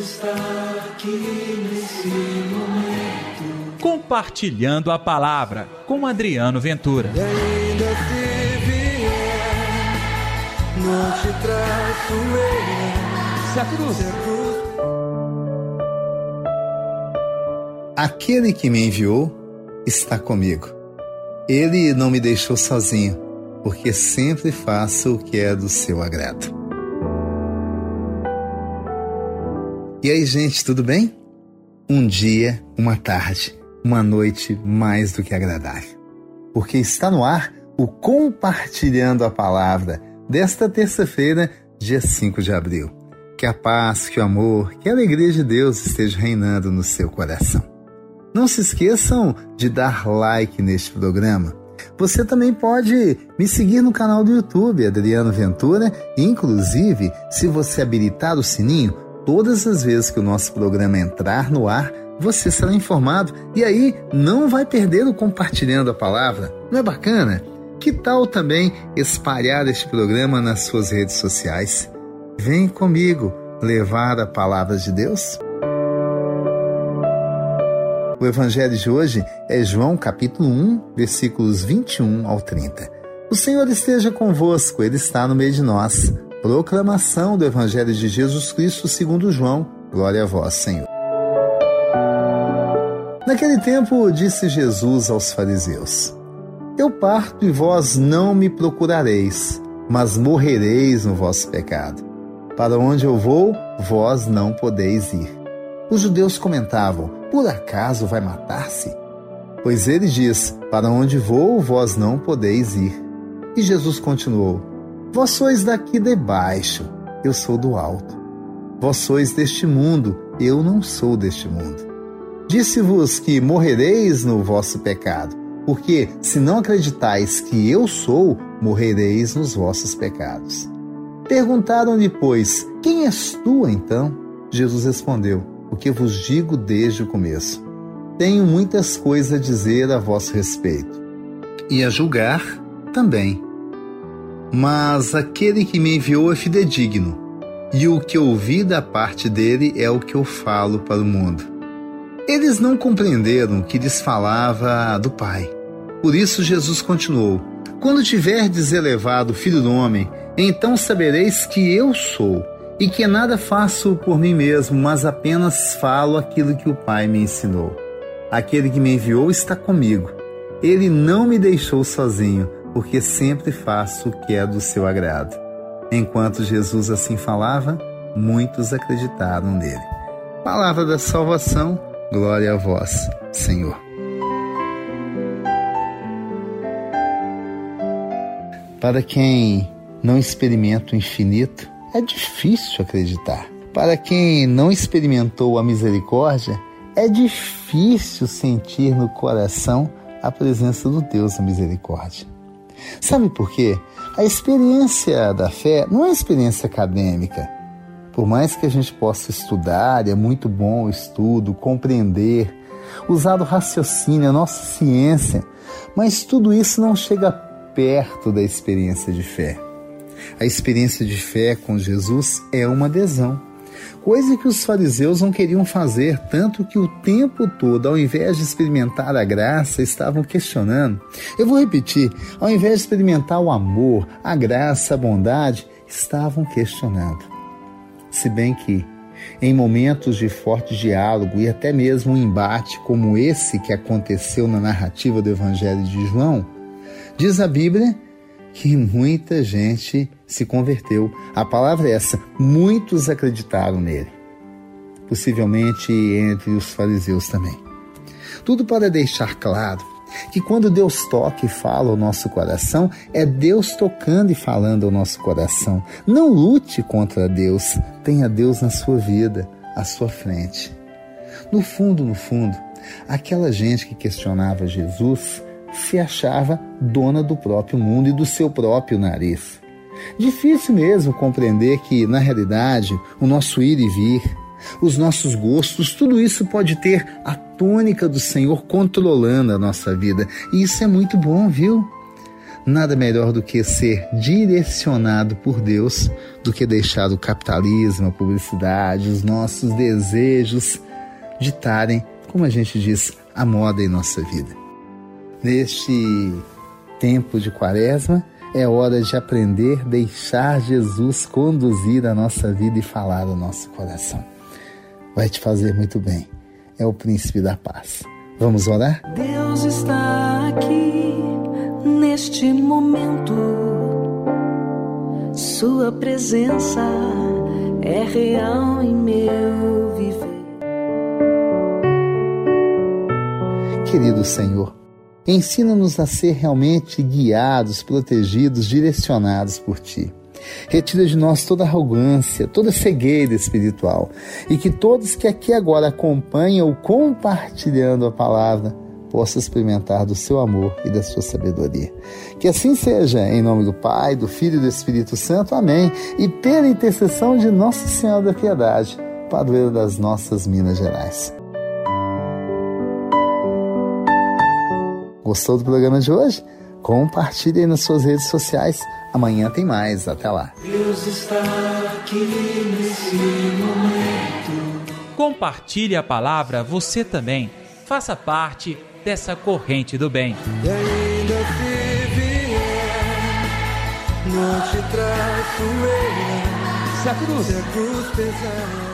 está aqui nesse momento. Compartilhando a palavra com Adriano Ventura. E ainda se vier, não te traço eu. Se a cruz. Se a cruz Aquele que me enviou está comigo. Ele não me deixou sozinho, porque sempre faço o que é do seu agrado. E aí, gente, tudo bem? Um dia, uma tarde, uma noite mais do que agradável. Porque está no ar o Compartilhando a Palavra desta terça-feira, dia 5 de abril. Que a paz, que o amor, que a alegria de Deus esteja reinando no seu coração. Não se esqueçam de dar like neste programa. Você também pode me seguir no canal do YouTube, Adriano Ventura, inclusive, se você habilitar o sininho, todas as vezes que o nosso programa entrar no ar, você será informado e aí não vai perder o compartilhando a palavra. Não é bacana? Que tal também espalhar este programa nas suas redes sociais? Vem comigo levar a palavra de Deus? O evangelho de hoje é João capítulo 1, versículos 21 ao 30. O Senhor esteja convosco, ele está no meio de nós. Proclamação do evangelho de Jesus Cristo segundo João. Glória a vós, Senhor. Naquele tempo disse Jesus aos fariseus: Eu parto e vós não me procurareis, mas morrereis no vosso pecado. Para onde eu vou, vós não podeis ir. Os judeus comentavam: Por acaso vai matar-se? Pois ele diz: Para onde vou, vós não podeis ir. E Jesus continuou: Vós sois daqui de baixo, eu sou do alto. Vós sois deste mundo, eu não sou deste mundo. Disse-vos que morrereis no vosso pecado, porque se não acreditais que eu sou, morrereis nos vossos pecados. Perguntaram-lhe, pois, quem és tu então? Jesus respondeu: O que vos digo desde o começo. Tenho muitas coisas a dizer a vosso respeito, e a julgar também. Mas aquele que me enviou é fidedigno, e o que ouvi da parte dele é o que eu falo para o mundo. Eles não compreenderam que lhes falava do Pai. Por isso Jesus continuou: Quando tiverdes elevado o Filho do Homem, então sabereis que eu sou, e que nada faço por mim mesmo, mas apenas falo aquilo que o Pai me ensinou. Aquele que me enviou está comigo. Ele não me deixou sozinho, porque sempre faço o que é do seu agrado. Enquanto Jesus assim falava, muitos acreditaram nele. Palavra da salvação, glória a vós, Senhor. Para quem não experimenta o infinito, é difícil acreditar. Para quem não experimentou a misericórdia, é difícil sentir no coração a presença do Deus da misericórdia. Sabe por quê? A experiência da fé não é experiência acadêmica. Por mais que a gente possa estudar, é muito bom o estudo, compreender, usar o raciocínio, a nossa ciência, mas tudo isso não chega perto da experiência de fé. A experiência de fé com Jesus é uma adesão, coisa que os fariseus não queriam fazer, tanto que o tempo todo, ao invés de experimentar a graça, estavam questionando. Eu vou repetir: ao invés de experimentar o amor, a graça, a bondade, estavam questionando. Se bem que, em momentos de forte diálogo e até mesmo um embate como esse que aconteceu na narrativa do Evangelho de João, diz a Bíblia que muita gente se converteu. A palavra é essa: muitos acreditaram nele. Possivelmente entre os fariseus também. Tudo para deixar claro que quando Deus toca e fala ao nosso coração, é Deus tocando e falando ao nosso coração. Não lute contra Deus, tenha Deus na sua vida, à sua frente. No fundo, no fundo, aquela gente que questionava Jesus se achava dona do próprio mundo e do seu próprio nariz. Difícil mesmo compreender que, na realidade, o nosso ir e vir, os nossos gostos, tudo isso pode ter a tônica do Senhor controlando a nossa vida. E isso é muito bom, viu? nada melhor do que ser direcionado por Deus do que deixar o capitalismo, a publicidade, os nossos desejos ditarem, como a gente diz, a moda em nossa vida. Neste tempo de quaresma, é hora de aprender, deixar Jesus conduzir a nossa vida e falar ao nosso coração. Vai te fazer muito bem. É o príncipe da paz. Vamos orar? Deus está aqui neste momento. Sua presença é real em meu viver. Querido Senhor, ensina-nos a ser realmente guiados, protegidos, direcionados por Ti. Retira de nós toda arrogância, toda cegueira espiritual, e que todos que aqui agora acompanham compartilhando a palavra possam experimentar do seu amor e da sua sabedoria. Que assim seja, em nome do Pai, do Filho e do Espírito Santo. Amém. E pela intercessão de Nossa Senhora da Piedade, padroeira das nossas Minas Gerais. Gostou do programa de hoje? Compartilhe aí nas suas redes sociais. Amanhã tem mais. Até lá. Deus está aqui nesse momento. Compartilhe a palavra você também. Faça parte dessa corrente do bem. E ainda se vier, não te traço eu. Se a cruz Se a cruz pesada.